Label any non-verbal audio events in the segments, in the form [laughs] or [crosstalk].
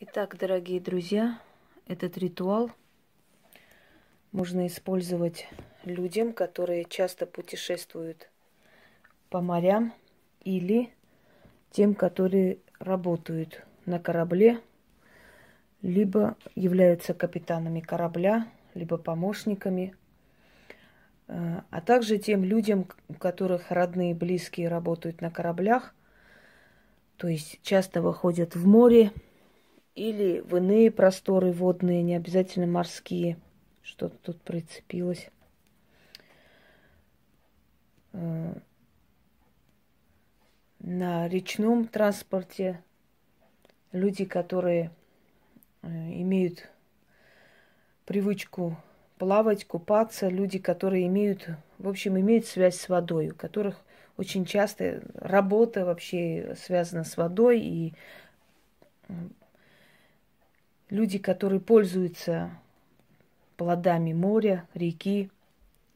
Итак, дорогие друзья, этот ритуал можно использовать людям, которые часто путешествуют по морям или тем, которые работают на корабле, либо являются капитанами корабля, либо помощниками, э, а также тем людям, у которых родные и близкие работают на кораблях, то есть часто выходят в море или в иные просторы водные, не обязательно морские. Что-то тут прицепилось. Э, на речном транспорте люди, которые э, имеют привычку плавать, купаться, люди, которые имеют, в общем, имеют связь с водой, у которых очень часто работа вообще связана с водой, и люди, которые пользуются плодами моря, реки,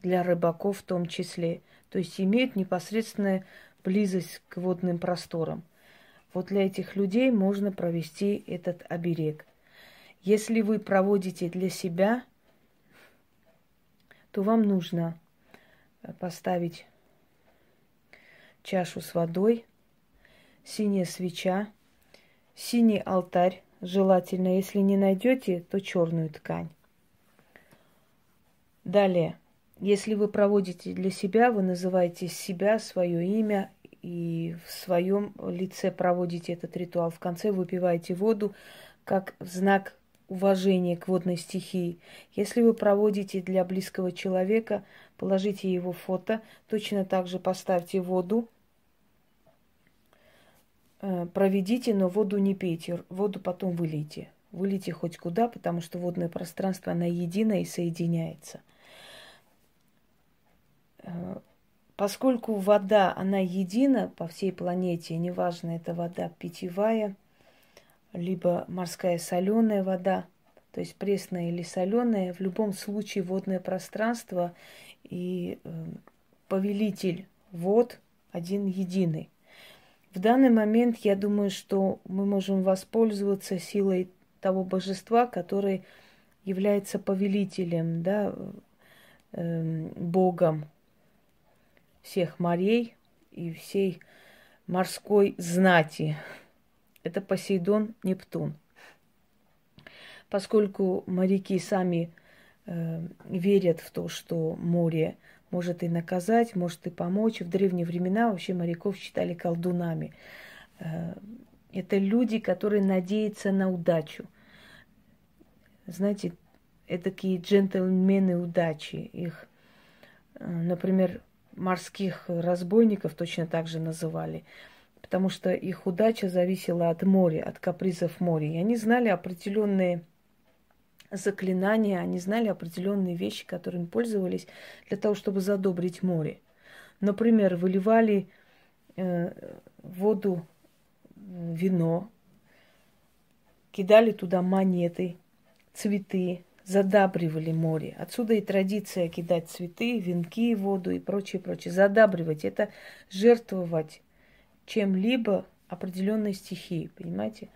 для рыбаков в том числе, то есть имеют непосредственную близость к водным просторам. Вот для этих людей можно провести этот оберег. Если вы проводите для себя, то вам нужно поставить чашу с водой, синяя свеча, синий алтарь, желательно, если не найдете, то черную ткань. Далее, если вы проводите для себя, вы называете себя, свое имя и в своем лице проводите этот ритуал. В конце выпиваете воду как знак уважения к водной стихии. Если вы проводите для близкого человека, положите его фото, точно так же поставьте воду, проведите, но воду не пейте, воду потом вылейте. Вылейте хоть куда, потому что водное пространство, оно едино и соединяется – Э, поскольку вода, она едина по всей планете, неважно, это вода питьевая, либо морская соленая вода, то есть пресная или соленая, в любом случае водное пространство и э, повелитель вод один единый. В данный момент я думаю, что мы можем воспользоваться силой того божества, который является повелителем, да, э, Богом всех морей и всей морской знати. Это Посейдон Нептун. Поскольку моряки сами э, верят в то, что море может и наказать, может и помочь. В древние времена вообще моряков считали колдунами. Э, это люди, которые надеются на удачу. Знаете, это такие джентльмены удачи. Их, э, например, морских разбойников точно так же называли, потому что их удача зависела от моря, от капризов моря. И они знали определенные заклинания, они знали определенные вещи, которыми пользовались для того, чтобы задобрить море. Например, выливали э, воду, вино, кидали туда монеты, цветы, задабривали море. Отсюда и традиция кидать цветы, венки, воду и прочее, прочее. Задабривать – это жертвовать чем-либо определенной стихии, понимаете?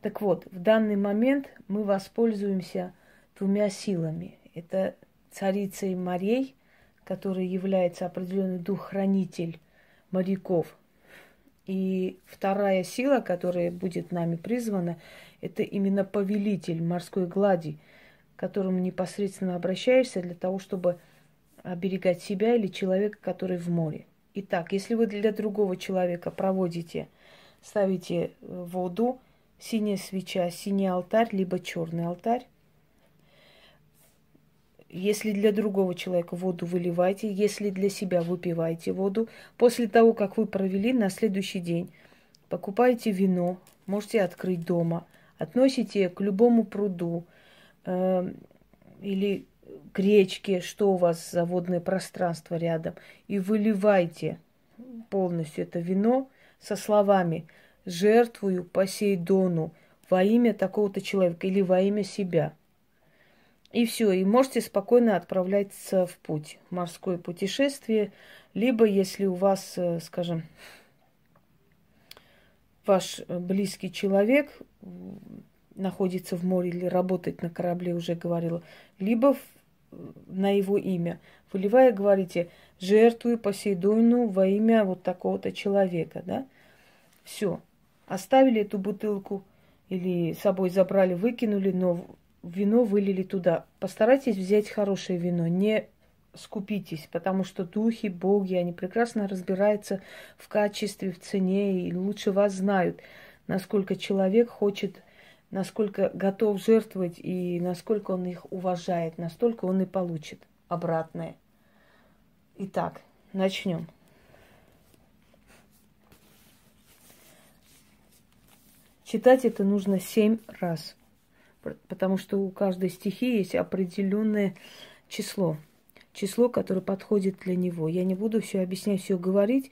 Так вот, в данный момент мы воспользуемся двумя силами. Это царицей морей, которая является определенный дух-хранитель моряков. И вторая сила, которая будет нами призвана, это именно повелитель морской глади – к которому непосредственно обращаешься для того, чтобы оберегать себя или человека, который в море. Итак, если вы для другого человека проводите, ставите воду, синяя свеча, синий алтарь, либо черный алтарь, если для другого человека воду выливайте, если для себя выпиваете воду, после того, как вы провели на следующий день, покупаете вино, можете открыть дома, относите к любому пруду, э, или к речке, что у вас за водное пространство рядом, и выливайте полностью это вино со словами «жертвую Посейдону во имя такого-то человека или во имя себя». И все, и можете спокойно отправляться в путь, в морское путешествие, либо если у вас, э, скажем, ваш близкий человек находится в море или работает на корабле, уже говорила, либо в, на его имя. Выливая, говорите, жертвую Посейдону во имя вот такого-то человека, да? Все. Оставили эту бутылку или с собой забрали, выкинули, но вино вылили туда. Постарайтесь взять хорошее вино, не скупитесь, потому что духи, боги, они прекрасно разбираются в качестве, в цене и лучше вас знают, насколько человек хочет, насколько готов жертвовать и насколько он их уважает, настолько он и получит обратное. Итак, начнем. Читать это нужно семь раз, потому что у каждой стихи есть определенное число – число, которое подходит для него. Я не буду все объяснять, все говорить,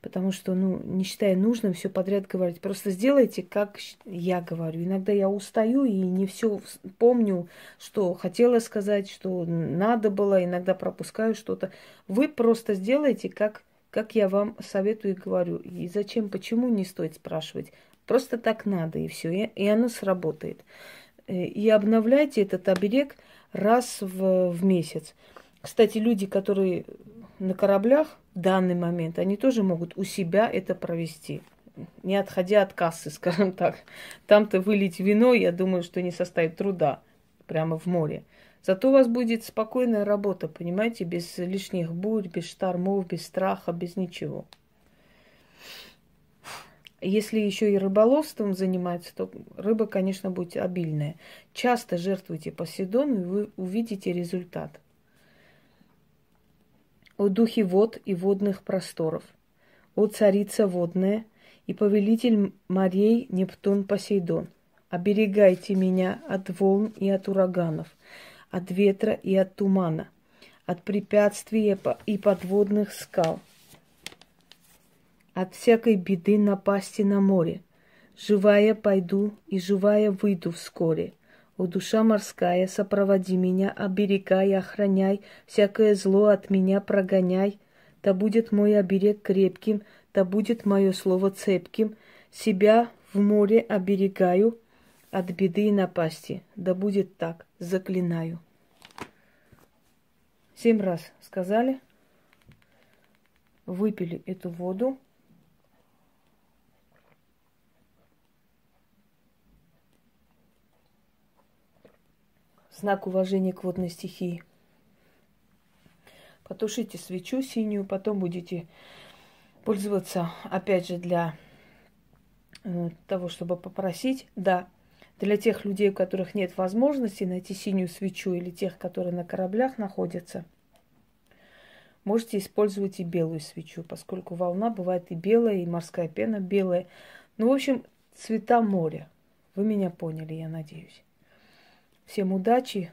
потому что, ну, не считая нужным все подряд говорить. Просто сделайте, как я говорю. Иногда я устаю и не все помню, что хотела сказать, что надо было, иногда пропускаю что-то. Вы просто сделайте, как, как я вам советую и говорю. И зачем, почему, не стоит спрашивать. Просто так надо, и все, и, и оно сработает. Э, и обновляйте этот оберег раз в, в месяц. Кстати, люди, которые на кораблях в данный момент, они тоже могут у себя это провести, не отходя от кассы, [laughs] скажем так. Там-то вылить вино, я думаю, что не составит труда прямо в море. Зато у вас будет спокойная работа, понимаете, без лишних бурь, без штормов, без страха, без ничего. Если еще и рыболовством заниматься, то рыба, конечно, будет обильная. Часто жертвуйте Посейдону, и вы увидите результат. О духе вод и водных просторов, о царица водная и повелитель морей Нептун Посейдон, оберегайте меня от волн и от ураганов, от ветра и от тумана, от препятствий и подводных скал, от всякой беды напасти на море. Живая пойду и живая выйду вскоре – о, душа морская, сопроводи меня, оберегай, охраняй, всякое зло от меня прогоняй. Да будет мой оберег крепким, да будет мое слово цепким. Себя в море оберегаю от беды и напасти. Да будет так, заклинаю. Семь раз сказали, выпили эту воду. Знак уважения к водной стихии. Потушите свечу синюю, потом будете пользоваться, опять же, для э, того, чтобы попросить. Да, для тех людей, у которых нет возможности найти синюю свечу, или тех, которые на кораблях находятся, можете использовать и белую свечу, поскольку волна бывает и белая, и морская пена белая. Ну, в общем, цвета моря. Вы меня поняли, я надеюсь. Всем удачи,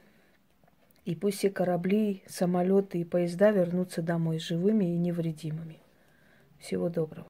и пусть все корабли, самолеты и поезда вернутся домой живыми и невредимыми. Всего доброго.